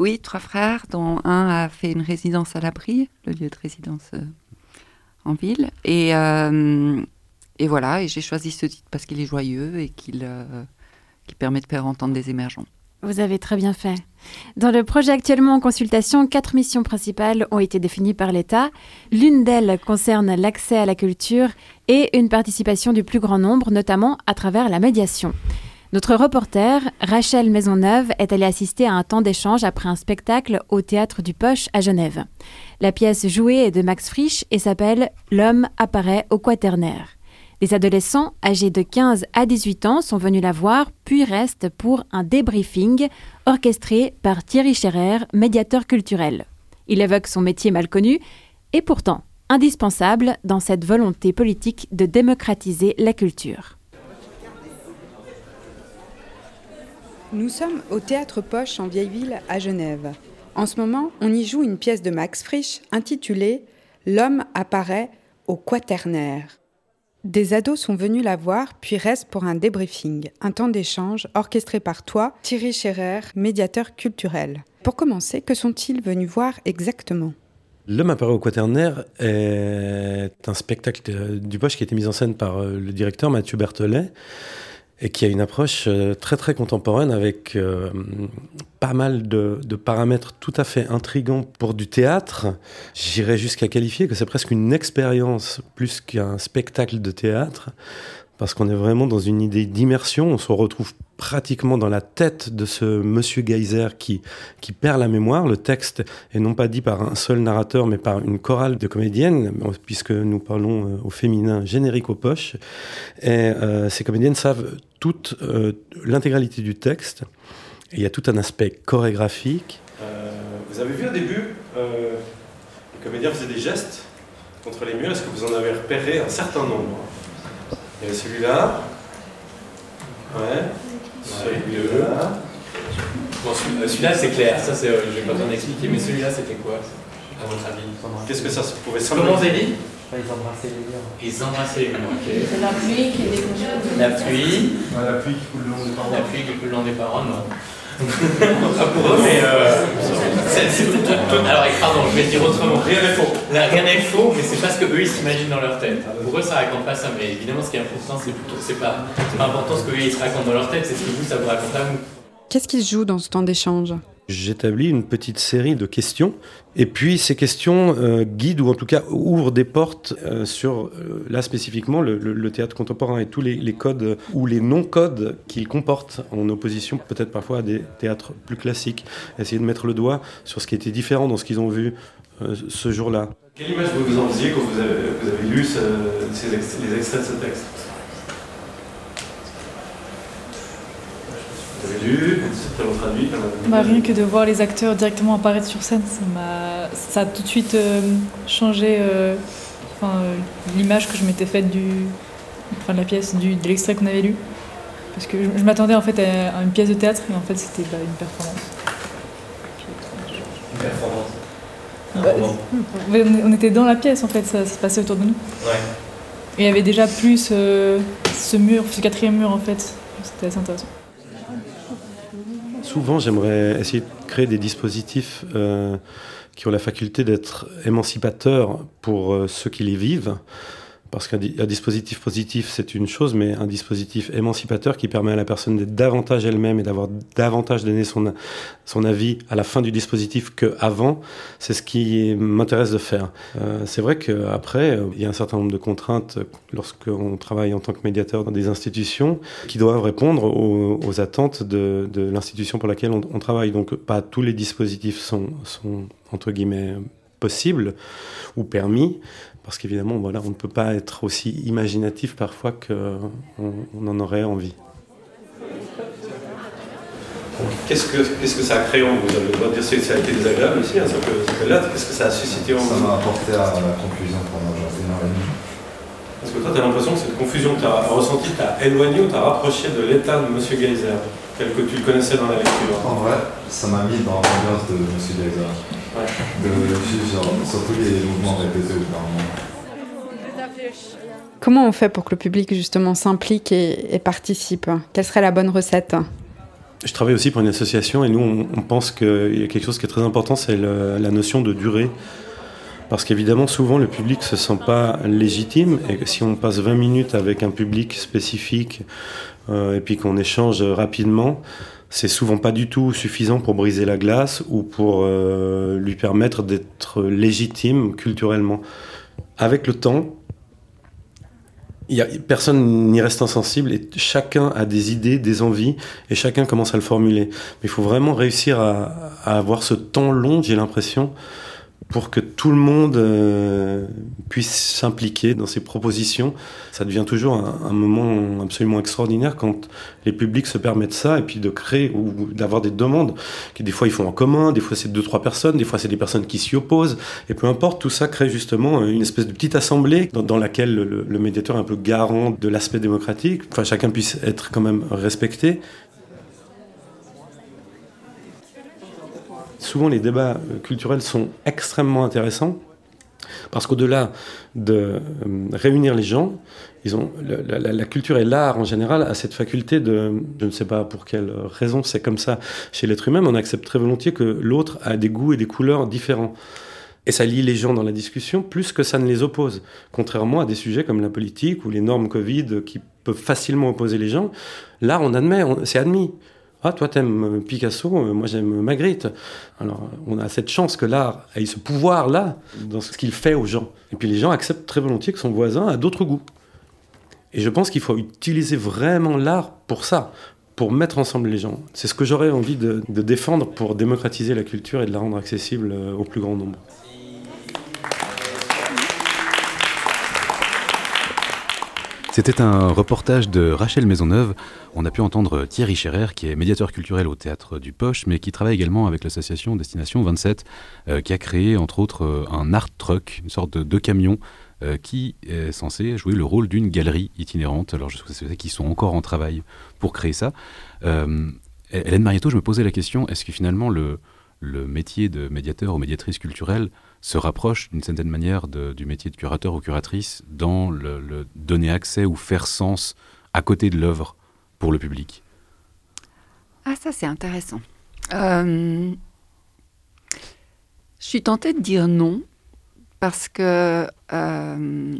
Oui, trois frères, dont un a fait une résidence à l'abri, le lieu de résidence euh, en ville. Et, et voilà, et j'ai choisi ce titre parce qu'il est joyeux et qu'il permet de faire entendre des émergents. Vous avez très bien fait. Dans le projet actuellement en consultation, quatre missions principales ont été définies par l'État. L'une d'elles concerne l'accès à la culture et une participation du plus grand nombre, notamment à travers la médiation. Notre reporter, Rachel Maisonneuve, est allée assister à un temps d'échange après un spectacle au Théâtre du Poche à Genève. La pièce jouée est de Max Frisch et s'appelle L'homme apparaît au quaternaire. Les adolescents âgés de 15 à 18 ans sont venus la voir, puis restent pour un débriefing orchestré par Thierry Scherer, médiateur culturel. Il évoque son métier mal connu et pourtant indispensable dans cette volonté politique de démocratiser la culture. Nous sommes au Théâtre Poche en Vieille-Ville à Genève. En ce moment, on y joue une pièce de Max Frisch intitulée L'homme apparaît au quaternaire. Des ados sont venus la voir, puis restent pour un débriefing, un temps d'échange orchestré par toi, Thierry Scherer, médiateur culturel. Pour commencer, que sont-ils venus voir exactement? L'homme apparu au quaternaire est un spectacle du Bosch qui a été mis en scène par euh, le directeur Mathieu Berthelet et qui a une approche euh, très très contemporaine avec euh, pas mal de, de, paramètres tout à fait intrigants pour du théâtre. J'irais jusqu'à qualifier que c'est presque une expérience plus qu'un spectacle de théâtre parce qu'on est vraiment dans une idée d'immersion. On se retrouve pratiquement dans la tête de ce monsieur Geyser qui, qui perd la mémoire. Le texte est non pas dit par un seul narrateur, mais par une chorale de comédiennes, puisque nous parlons euh, au féminin générique aux poches. Et euh, ces comédiennes savent toute euh, l'intégralité du texte. Et il y a tout un aspect chorégraphique. vous avez vu au début, les comédiens faisaient des gestes contre les murs. Est-ce que vous en avez repéré un certain nombre? Il y a celui-là. Ouais. Celui-là. Bon, celui-là, c'est clair. Ça, c'est, euh, je vais pas besoin d'expliquer. Mais celui-là, c'était quoi, à votre avis? Qu'est-ce que ça pouvait symboliser Comment vous avez dit? Ils embrassaient les murs. Ils embrassaient les murs, ok. C'est la pluie qui découle. La pluie. la pluie qui coule le long des parois. La pluie qui coule le long des parois, non. Pour eux, mais euh, alors pardon, je vais dire autrement. Rien n'est faux. rien n'est faux, mais c'est pas ce que eux ils s'imaginent dans leur tête. Pour eux, ça raconte pas ça, mais évidemment, ce qui est important, c'est plutôt, c'est pas, pas important ce que eux ils se racontent dans leur tête, c'est ce que vous ça vous raconte à vous. Qu'est-ce qui se joue dans ce temps d'échange? J'établis une petite série de questions et puis ces questions euh, guident ou en tout cas ouvrent des portes euh, sur, euh, là spécifiquement, le, théâtre contemporain et tous les, codes ou les non-codes qu'il comporte en opposition peut-être parfois à des théâtres plus classiques. Essayer de mettre le doigt sur ce qui était différent dans ce qu'ils ont vu ce jour-là. Quelle image vous en faisiez quand vous avez, lu les extraits de ce texte? Vous avez lu C'est très traduit bah, Rien que de voir les acteurs directement apparaître sur scène, ça, a, ça a tout de suite euh, changé euh, euh, l'image que je m'étais faite du, enfin, de la pièce, du, de l'extrait qu'on avait lu. Parce que je, m'attendais en fait à, une pièce de théâtre, mais en fait c'était bah, une performance. Une performance bah, on était dans la pièce en fait, ça, se passait autour de nous. Ouais. Et il y avait déjà plus ce mur, ce quatrième mur en fait. C'était assez intéressant. Souvent, j'aimerais essayer de créer des dispositifs euh, qui ont la faculté d'être émancipateurs pour euh, ceux qui les vivent. Parce qu'un dispositif positif, c'est une chose, mais un dispositif émancipateur qui permet à la personne d'être davantage elle-même et d'avoir davantage donné son, son avis à la fin du dispositif qu'avant, c'est ce qui m'intéresse de faire. Euh, c'est vrai qu'après, euh, il y a un certain nombre de contraintes lorsqu'on travaille en tant que médiateur dans des institutions qui doivent répondre aux, attentes de, de l'institution pour laquelle on, travaille. Donc, pas tous les dispositifs sont, sont entre guillemets, possibles ou permis. Parce qu'évidemment, voilà, on ne peut pas être aussi imaginatif parfois qu'on on en aurait envie. Qu'est-ce que, qu'est-ce que ça a créé en vous? Vous avez le droit de dire que ça a été désagréable aussi, hein, ça peut, Qu'est-ce que ça a suscité en vous? Ça m'a apporté à la confusion pendant une heure et demie. Parce que toi, tu as l'impression que cette confusion que tu as ressentie t'a éloigné ou t'a rapproché de l'état de M. Geyser, tel que tu le connaissais dans la lecture En vrai, ça m'a mis dans l'ambiance de M. Geyser. De, surtout les mouvements répétés au Comment on fait pour que le public justement s'implique et, participe? Quelle serait la bonne recette? Je travaille aussi pour une association et nous on, pense qu'il y a quelque chose qui est très important, c'est la notion de durée. Parce qu'évidemment, souvent, le public ne se sent pas légitime. Et si on passe 20 minutes avec un public spécifique euh, et puis qu'on échange rapidement, c'est souvent pas du tout suffisant pour briser la glace ou pour euh, lui permettre d'être légitime culturellement. Avec le temps, personne n'y reste insensible et chacun a des idées, des envies et chacun commence à le formuler. Mais il faut vraiment réussir à avoir ce temps long, j'ai l'impression, pour que tout le monde euh, puisse s'impliquer dans ces propositions. Ça devient toujours un, moment absolument extraordinaire quand les publics se permettent ça et puis de créer ou d'avoir des demandes que des fois ils font en commun, des fois c'est deux trois personnes, des fois c'est des personnes qui s'y opposent. Et peu importe, tout ça crée justement une espèce de petite assemblée dans, laquelle le, le, médiateur est un peu garant de l'aspect démocratique, enfin chacun puisse être quand même respecté souvent les débats euh, culturels sont extrêmement intéressants parce qu'au-delà de euh, réunir les gens, ils ont, la, culture et l'art en général a cette faculté de, je ne sais pas pour quelle raison c'est comme ça chez l'être humain, on accepte très volontiers que l'autre a des goûts et des couleurs différents. Et ça lie les gens dans la discussion plus que ça ne les oppose. Contrairement à des sujets comme la politique ou les normes Covid qui peuvent facilement opposer les gens, là on admet, c'est admis. Ah, toi t'aimes Picasso, euh, moi j'aime Magritte. Alors on a cette chance que l'art ait ce pouvoir-là dans ce qu'il fait aux gens. Et puis les gens acceptent très volontiers que son voisin a d'autres goûts. Et je pense qu'il faut utiliser vraiment l'art pour ça, pour mettre ensemble les gens. C'est ce que j'aurais envie de, de, défendre pour démocratiser la culture et de la rendre accessible euh, au plus grand nombre. C'était un reportage de Rachel Maisonneuve. On a pu entendre Thierry Scherer, qui est médiateur culturel au théâtre du Poche, mais qui travaille également avec l'association Destination 27, euh, qui a créé entre autres euh, un art truck, une sorte de, camion euh, qui est censé jouer le rôle d'une galerie itinérante. Alors je sais qu'ils sont encore en travail pour créer ça. Hélène Marietto, je me posais la question, est-ce que finalement le, le métier de médiateur ou médiatrice culturelle se rapproche d'une certaine manière du métier de curateur ou curatrice dans le, le, donner accès ou faire sens à côté de l'œuvre pour le public Ah ça c'est intéressant. Euh, je suis tentée de dire non parce que euh,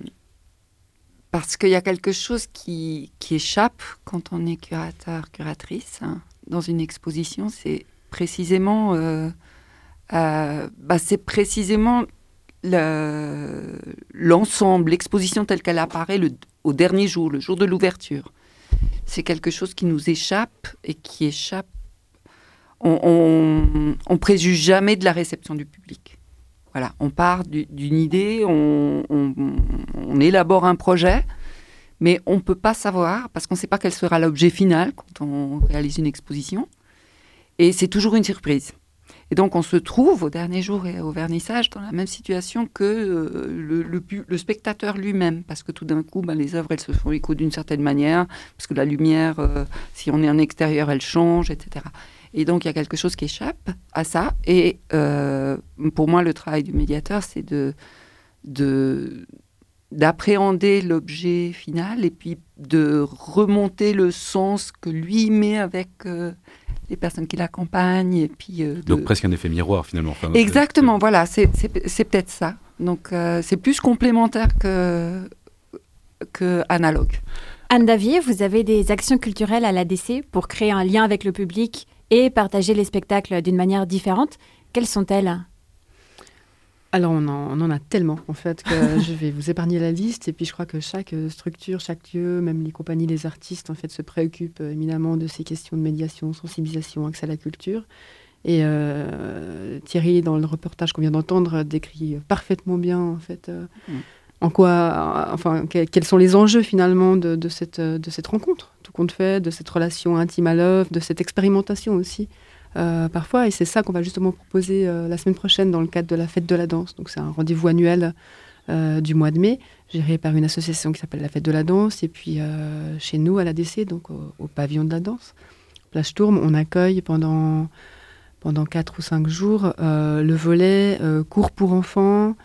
parce qu'il y a quelque chose qui, qui, échappe quand on est curateur, curatrice hein, dans une exposition, c'est précisément euh, euh, bah c'est précisément l'ensemble, le, l'exposition telle qu'elle apparaît au dernier jour, le jour de l'ouverture. C'est quelque chose qui nous échappe et qui échappe. On, on, préjuge jamais de la réception du public. Voilà, on part d'une idée, on, on, élabore un projet, mais on ne peut pas savoir parce qu'on ne sait pas quel sera l'objet final quand on réalise une exposition. Et c'est toujours une surprise. Et donc on se trouve au dernier jour et au vernissage dans la même situation que euh, le, spectateur lui-même, parce que tout d'un coup, ben, les œuvres, elles se font écho d'une certaine manière, parce que la lumière, euh, si on est en extérieur, elle change, etc. Et donc il y a quelque chose qui échappe à ça. Et euh, pour moi, le travail du médiateur, c'est de, de d'appréhender l'objet final et puis de remonter le sens que lui met avec les personnes qui l'accompagnent. Et puis, euh, de... Donc presque un effet miroir finalement. Enfin, Exactement, voilà, c'est peut-être ça. Donc euh, c'est plus complémentaire que, que analogue. Anne Davier, vous avez des actions culturelles à l'ADC pour créer un lien avec le public et partager les spectacles d'une manière différente. Quelles sont-elles? Alors on en, on en, a tellement en fait que je vais vous épargner la liste et puis je crois que chaque structure, chaque lieu, même les compagnies, les artistes en fait se préoccupent éminemment de ces questions de médiation, sensibilisation, accès à la culture. Et euh, Thierry, dans le reportage qu'on vient d'entendre, décrit parfaitement bien en fait euh, mmh. en quoi, enfin que, quels sont les enjeux finalement de, de, cette, de cette rencontre, tout compte fait, de cette relation intime à l'œuvre, de cette expérimentation aussi. Euh, parfois, et c'est ça qu'on va justement proposer euh, la semaine prochaine dans le cadre de la fête de la danse. Donc c'est un rendez-vous annuel euh, du mois de mai, géré par une association qui s'appelle la fête de la danse, et puis chez nous à l'ADC, donc au, pavillon de la danse, plage Tourme, on accueille pendant pendant quatre ou cinq jours le volet cours pour enfants.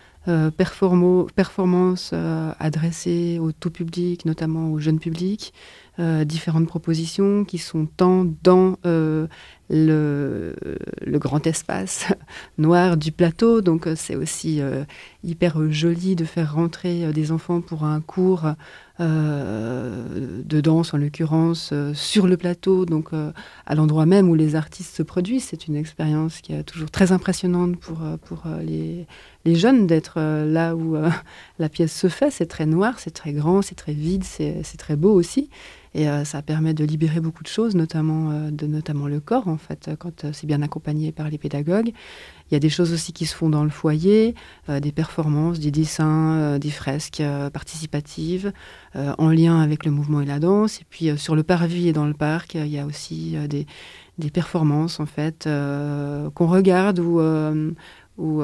performance adressée au tout public, notamment au jeune public, différentes propositions qui sont tant dans le, grand espace noir du plateau. Donc euh, c'est aussi euh, hyper joli de faire rentrer des enfants pour un cours de danse, en l'occurrence, sur le plateau, donc à l'endroit même où les artistes se produisent. C'est une expérience qui est toujours très impressionnante pour, pour les, les jeunes d'être là où la pièce se fait. C'est très noir, c'est très grand, c'est très vide, c'est très beau aussi. Et euh, ça permet de libérer beaucoup de choses, notamment, euh, de, notamment le corps, en fait, quand euh, c'est bien accompagné par les pédagogues. Il y a des choses aussi qui se font dans le foyer, euh, des performances, des dessins, euh, des fresques participatives en lien avec le mouvement et la danse. Et puis sur le parvis et dans le parc, il y a aussi des, performances, en fait, qu'on regarde ou ou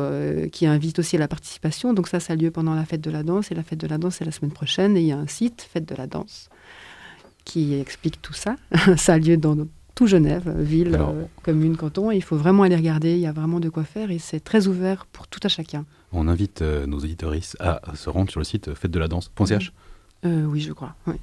qui invite aussi à la participation. Donc ça, ça a lieu pendant la fête de la danse, et la fête de la danse, c'est la semaine prochaine, et il y a un site, Fête de la danse, qui explique tout ça. ça a lieu dans tout Genève, ville, Alors, euh, commune, canton. Et il faut vraiment aller regarder, il y a vraiment de quoi faire, et c'est très ouvert pour tout à chacun. On invite euh, nos auditoristes à se rendre sur le site fête de la danse.ch euh, Oui, je crois, oui.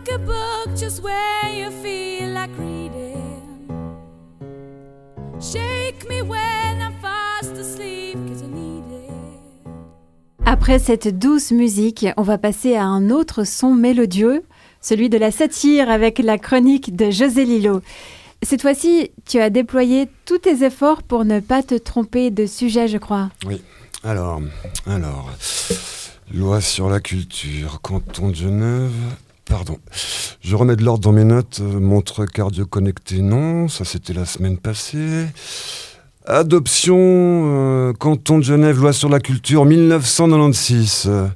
like a book just where you feel like reading. Shake me when Après cette douce musique, on va passer à un autre son mélodieux, celui de la satire avec la chronique de José Lillo. Cette fois-ci, tu as déployé tous tes efforts pour ne pas te tromper de sujet, je crois. Oui. Alors, alors, loi sur la culture, canton de Genève. Pardon. Je remets de l'ordre dans mes notes. Montre cardio connecté, non. Ça, c'était la semaine passée. Adoption, euh, canton de Genève, loi sur la culture, 1996. Euh,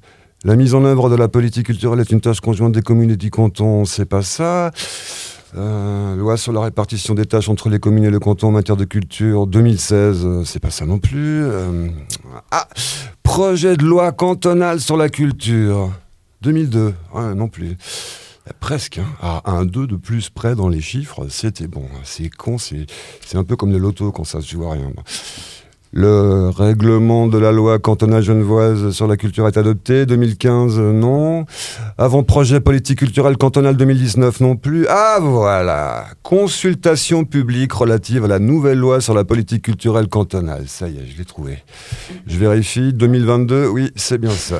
la mise en œuvre de la politique culturelle est une tâche conjointe des communes et du canton, c'est pas ça. Euh, loi sur la répartition des tâches entre les communes et le canton en matière de culture, 2016, euh, c'est pas ça non plus. Ah, projet de loi cantonale sur la culture, 2002, ouais, non plus. Presque, hein. à un 2 de plus près dans les chiffres, c'était bon. C'est con, c'est un peu comme le loto quand ça se joue rien. Le règlement de la loi cantonale genevoise sur la culture est adopté. 2015, euh, non. Avant-projet politique culturelle cantonale 2019, non plus. Ah voilà Consultation publique relative à la nouvelle loi sur la politique culturelle cantonale. Ça y est, je l'ai trouvé. Je vérifie. 2022, oui, c'est bien ça.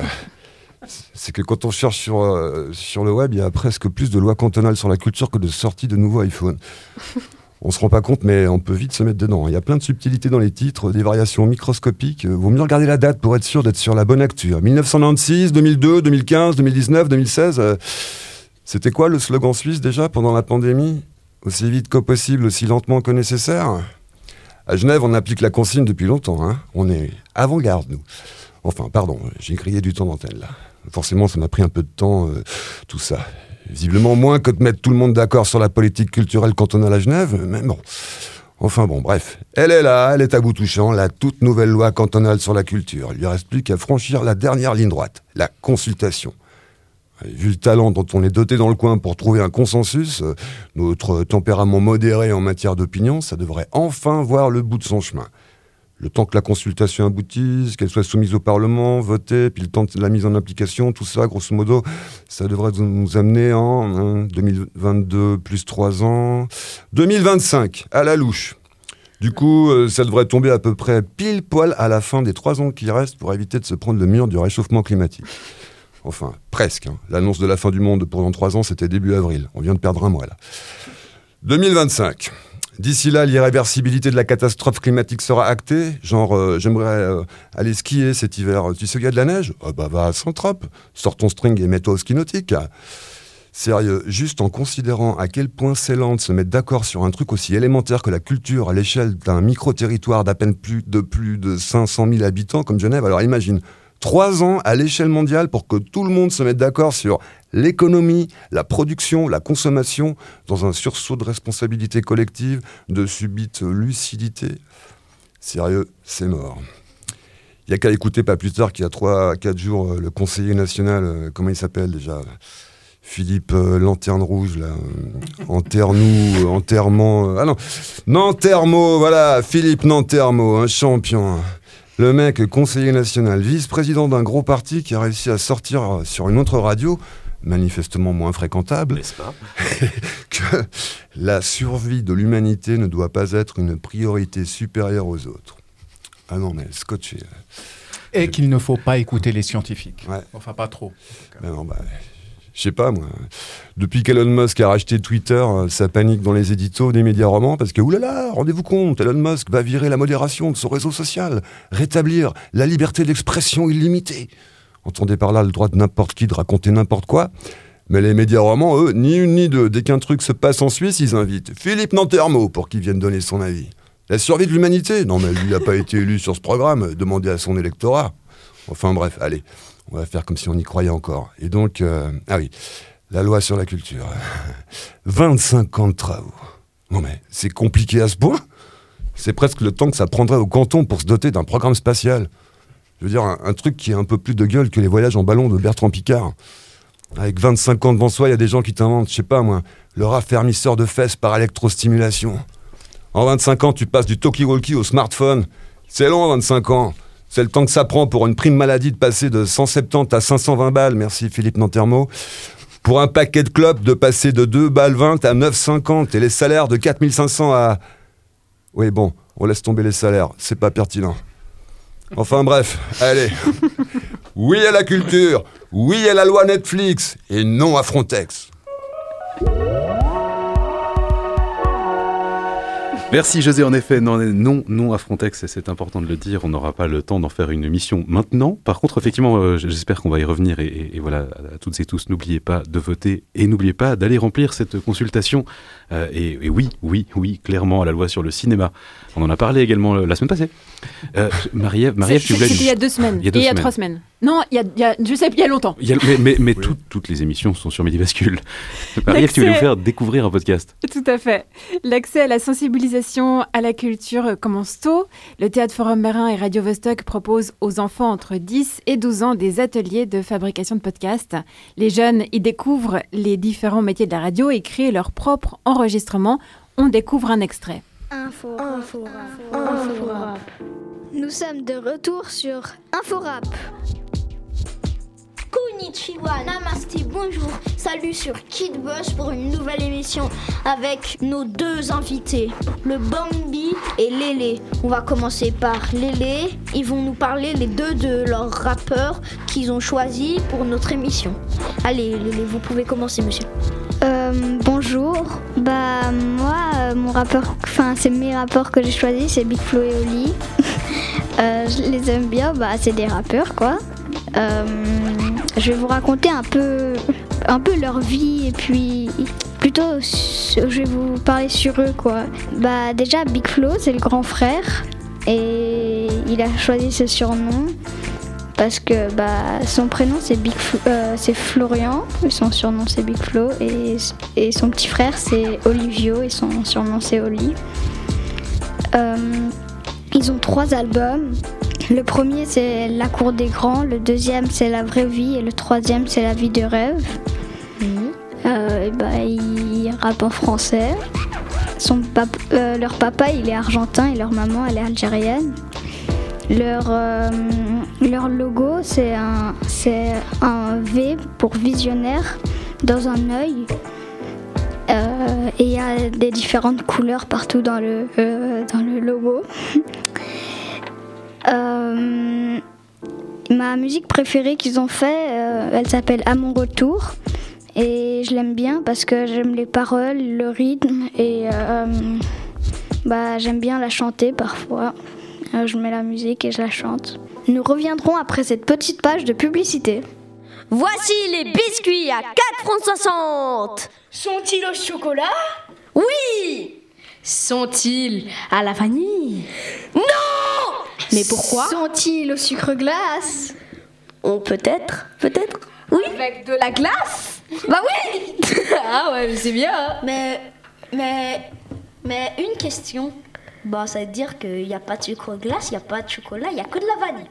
C'est que quand on cherche sur, euh, sur le web, il y a presque plus de lois cantonales sur la culture que de sorties de nouveaux iPhones. On se rend pas compte, mais on peut vite se mettre dedans. Il y a plein de subtilités dans les titres, des variations microscopiques. Euh, Vaut mieux regarder la date pour être sûr d'être sur la bonne actu. 1996, 2002, 2015, 2019, 2016. euh, C'était quoi le slogan suisse déjà pendant la pandémie? Aussi vite que possible, aussi lentement que nécessaire? À Genève, on applique la consigne depuis longtemps. hein. On est avant-garde, nous. Enfin, pardon, j'ai grillé du temps d'antenne là. Forcément, ça m'a pris un peu de temps, euh, tout ça. Visiblement moins que de mettre tout le monde d'accord sur la politique culturelle cantonale à Genève, mais bon. Enfin bon, bref. Elle est là, elle est à bout touchant, la toute nouvelle loi cantonale sur la culture. Il lui reste plus qu'à franchir la dernière ligne droite, la consultation. Vu le talent dont on est doté dans le coin pour trouver un consensus, euh, notre tempérament modéré en matière d'opinion, ça devrait enfin voir le bout de son chemin. Le temps que la consultation aboutisse, qu'elle soit soumise au Parlement, votée, puis le temps de la mise en application, tout ça, grosso modo, ça devrait nous amener en hein, 2022 plus 3 ans, 2025, à la louche. Du coup, euh, ça devrait tomber à peu près pile poil à la fin des trois ans qui restent pour éviter de se prendre le mur du réchauffement climatique. Enfin, presque. hein. L'annonce de la fin du monde dans trois ans, c'était début avril. On vient de perdre un mois là. 2025. D'ici là, l'irréversibilité de la catastrophe climatique sera actée. Genre, euh, j'aimerais euh, aller skier cet hiver. Tu sais qu'il y a de la neige? Ah Bah va à Saint-Trope. Sors ton string et mets-toi au ski nautique. Sérieux, juste en considérant à quel point c'est lent se mettre d'accord sur un truc aussi élémentaire que la culture à l'échelle d'un micro-territoire d'à peine plus de plus de 500 000 habitants comme Genève. Alors imagine, trois ans à l'échelle mondiale pour que tout le monde se mette d'accord sur l'économie, la production, la consommation, dans un sursaut de responsabilité collective, de subite lucidité. Sérieux, c'est mort. Il n'y a qu'à écouter pas plus tard qu'il y a 3-4 jours euh, le conseiller national, euh, comment il s'appelle déjà Philippe euh, Lanterne Rouge, là. euh, Enterre-nous, euh, enterrement. ah non, Nantermo, voilà, Philippe Nantermo, un champion. Le mec, conseiller national, vice-président d'un gros parti qui a réussi à sortir sur une autre radio, manifestement moins fréquentable, que la survie de l'humanité ne doit pas être une priorité supérieure aux autres. Ah non, mais scotché. là. Et qu'il ne faut pas écouter les scientifiques. Ouais. Enfin, pas trop. Ben non, bah, je sais pas, moi. Depuis qu'Elon Musk a racheté Twitter, euh, ça panique dans les éditos des médias romans parce que, oulala, rendez-vous compte, Elon Musk va virer la modération de son réseau social, rétablir la liberté d'expression illimitée. Entendez par là le droit de n'importe qui de raconter n'importe quoi. Mais les médias romans, eux, ni une ni deux. Dès qu'un truc se passe en Suisse, ils invitent Philippe Nantermo pour qu'il vienne donner son avis. La survie de l'humanité Non, mais lui n'a pas été élu sur ce programme. Demandez à son électorat. Enfin bref, allez, on va faire comme si on y croyait encore. Et donc, euh, ah oui, la loi sur la culture. 25 ans de travaux. Non mais, c'est compliqué à ce point C'est presque le temps que ça prendrait au canton pour se doter d'un programme spatial. Je veux dire, un, truc qui a un peu plus de gueule que les voyages en ballon de Bertrand Picard. Avec 25 ans devant soi, il y a des gens qui t'inventent, je sais pas moi, le raffermisseur de fesses par électrostimulation. En 25 ans, tu passes du talkie-walkie au smartphone. C'est long, 25 ans. C'est le temps que ça prend pour une prime maladie de passer de 170 à 520 balles. Merci Philippe Nantermo. pour un paquet de clopes de passer de 2 balles 20 à 9,50 et les salaires de 4500 à... Oui, bon, on laisse tomber les salaires, c'est pas pertinent. Enfin bref, allez. Oui à la culture, oui à la loi Netflix et non à Frontex. Merci José, en effet, non, non, non à Frontex, et c'est important de le dire, on n'aura pas le temps d'en faire une émission maintenant. Par contre, effectivement, euh, j'espère qu'on va y revenir, et, et- et voilà, à toutes et tous, n'oubliez pas de voter, et n'oubliez pas d'aller remplir cette consultation. Euh, et, et oui, oui, oui, clairement, à la loi sur le cinéma. On en a parlé également euh, la semaine passée. Euh, Marie-Ève, Marie-Ève, tu voulais... C'était il y a deux semaines. Il y a deux Et il y a semaines. trois semaines. Non, il y a, il y a- je sais, il y a longtemps. Il y a- mais mais, mais tout- toutes les émissions sont sur Midi Bascule. Marie-Ève, tu voulais nous faire découvrir un podcast? Tout à fait. L'accès à la sensibilisation à la culture commence tôt. Le Théâtre Forum Marin et Radio Vostok proposent aux enfants entre 10 et 12 ans des ateliers de fabrication de podcasts. Les jeunes y découvrent les différents métiers de la radio et créent leur propre enregistrement. On découvre un extrait. Info, info, info, rap. Nous sommes de retour sur Inforap. Namaste, bonjour. Salut sur Kid Bus pour une nouvelle émission avec nos deux invités, le Bambi et Lélé. On va commencer par Lélé. Ils vont nous parler les deux de leurs rappeurs qu'ils ont choisis pour notre émission. Allez, Lélé, vous pouvez commencer, monsieur. Euh, bonjour. Bah moi, euh, mon rappeur, enfin c'est mes rappeurs que j'ai choisis, c'est Big Flo et Oli. Euh, je les aime bien, bah c'est des rappeurs quoi. Je vais vous raconter un peu, un peu leur vie et puis plutôt je vais vous parler sur eux quoi. Bah déjà Big Flo c'est le grand frère et il a choisi ce surnom parce que bah, son prénom c'est Big euh, c'est Florian, son surnom c'est Big Flo et, et son petit frère c'est Olivio et son surnom c'est Oli. Euh, ils ont trois albums. Le premier c'est La cour des grands, le deuxième c'est La vraie vie et le troisième c'est La vie de rêve. Euh, et bah, ils rappent en français. Son pap- euh, leur papa il est argentin et leur maman elle est algérienne. Leur, euh, leur logo, c'est un, V pour visionnaire dans un œil. Euh, et il y a des différentes couleurs partout dans le, euh, dans le logo. Euh, ma musique préférée qu'ils ont fait, euh, elle s'appelle À mon retour. Et je l'aime bien parce que j'aime les paroles, le rythme et euh, bah, j'aime bien la chanter parfois. Euh, je mets la musique et je la chante. Nous reviendrons après cette petite page de publicité. Voici les biscuits à 4 francs 60 Sont-ils au chocolat? Oui Sont-ils à la vanille? Non Mais pourquoi Sont-ils au sucre glace Oh, peut-être, peut-être. Oui Avec de la glace Bah oui Ah ouais, mais c'est bien Mais, mais, mais une question. Bah, ça veut dire qu'il n'y a pas de sucre glace, il n'y a pas de chocolat, il n'y a que de la vanille.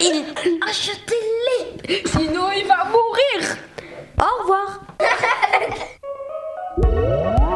Il... Achetez-les Sinon, il va mourir Au revoir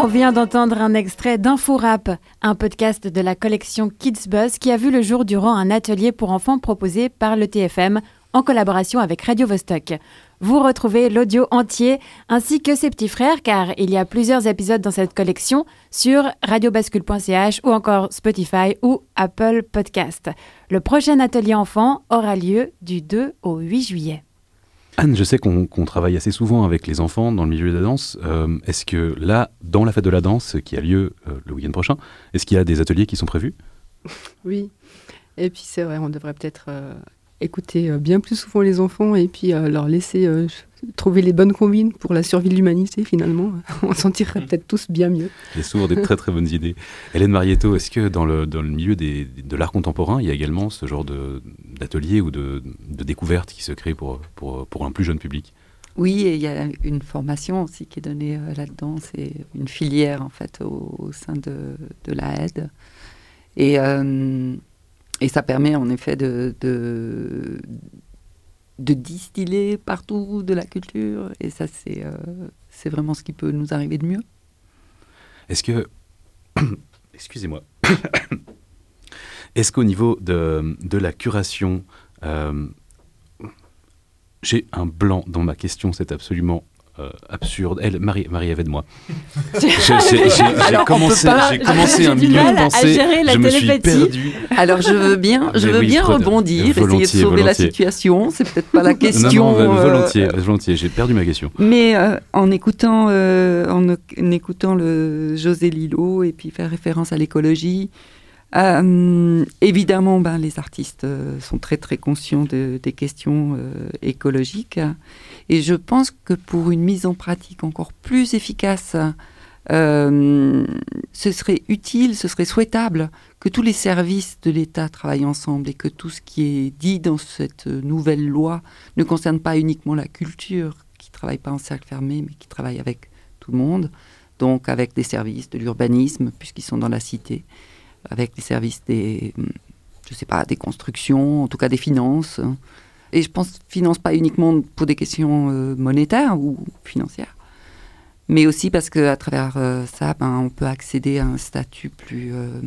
On vient d'entendre un extrait d'Inforap, un podcast de la collection Kids Buzz qui a vu le jour durant un atelier pour enfants proposé par le TFM en collaboration avec Radio Vostok. Vous retrouvez l'audio entier ainsi que ses petits frères car il y a plusieurs épisodes dans cette collection sur radiobascule.ch ou encore Spotify ou Apple Podcast. Le prochain atelier enfant aura lieu du 2 au 8 juillet. Anne, je sais qu'on travaille assez souvent avec les enfants dans le milieu de la danse. Euh, est-ce que là, dans la fête de la danse qui a lieu euh, le week-end prochain, est-ce qu'il y a des ateliers qui sont prévus? Oui. Et puis c'est vrai, on devrait peut-être euh, écouter euh, bien plus souvent les enfants et puis euh, leur laisser euh, trouver les bonnes combines pour la survie de l'humanité finalement. on s'en tirerait peut-être tous bien mieux. Il y a souvent des très très bonnes idées. Hélène Marietto, est-ce que dans le, dans le milieu des, de l'art contemporain, il y a également ce genre de- d'atelier ou de, de découverte qui se crée pour, pour, pour un plus jeune public? Oui, et il y a une formation aussi qui est donnée euh, là-dedans, c'est une filière en fait au, au sein de, de la aide. Et, euh, et ça permet en effet de, de, distiller partout de la culture. Et ça, c'est euh, c'est vraiment ce qui peut nous arriver de mieux. Est-ce que. Excusez-moi. Est-ce qu'au niveau de, de la curation Euh, J'ai un blanc dans ma question, c'est absolument euh, absurde. Elle, Marie, Marie avait de moi. J'ai- commencé, commencé un milieu de à pensée. je me suis télépathie. perdu. Alors je veux bien, je Mais veux oui, bien rebondir, essayer de volontiers, sauver la situation. C'est peut-être pas la question. Non, non, euh, volontiers, volontiers. J'ai perdu ma question. Mais euh, en écoutant, euh, en, en écoutant le José Lillo et puis faire référence à l'écologie, euh, évidemment, ben, les artistes euh, sont très très conscients de- des questions euh, écologiques. Et je pense que pour une mise en pratique encore plus efficace, euh, ce serait utile, ce serait souhaitable que tous les services de l'État travaillent ensemble et que tout ce qui est dit dans cette nouvelle loi ne concerne pas uniquement la culture, qui ne travaille pas en cercle fermé, mais qui travaille avec tout le monde, donc avec des services de l'urbanisme, puisqu'ils sont dans la cité, avec les services des, je sais pas, des constructions, en tout cas des finances. Et je pense finances pas uniquement pour des questions euh, monétaires ou financières, mais aussi parce qu'à travers euh, ça, ben, on peut accéder à un statut plus, euh,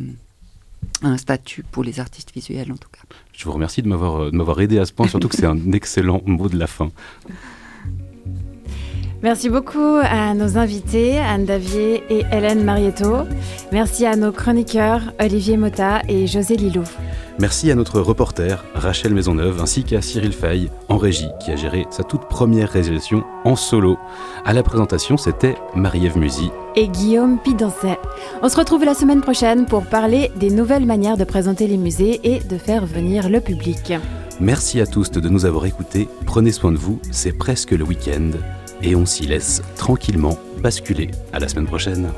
un statut pour les artistes visuels en tout cas. Je vous remercie de m'avoir aidé à ce point, surtout que c'est un excellent mot de la fin. Merci beaucoup à nos invités, Anne Davier et Hélène Marietto. Merci à nos chroniqueurs, Olivier Mota et José Lilou. Merci à notre reporter Rachel Maisonneuve ainsi qu'à Cyril Fay en régie qui a géré sa toute première réalisation en solo. À la présentation, c'était Marie-Ève Musy. et Guillaume Pidancet. On se retrouve la semaine prochaine pour parler des nouvelles manières de présenter les musées et de faire venir le public. Merci à tous de nous avoir écoutés. Prenez soin de vous, c'est presque le week-end et on s'y laisse tranquillement basculer. À la semaine prochaine.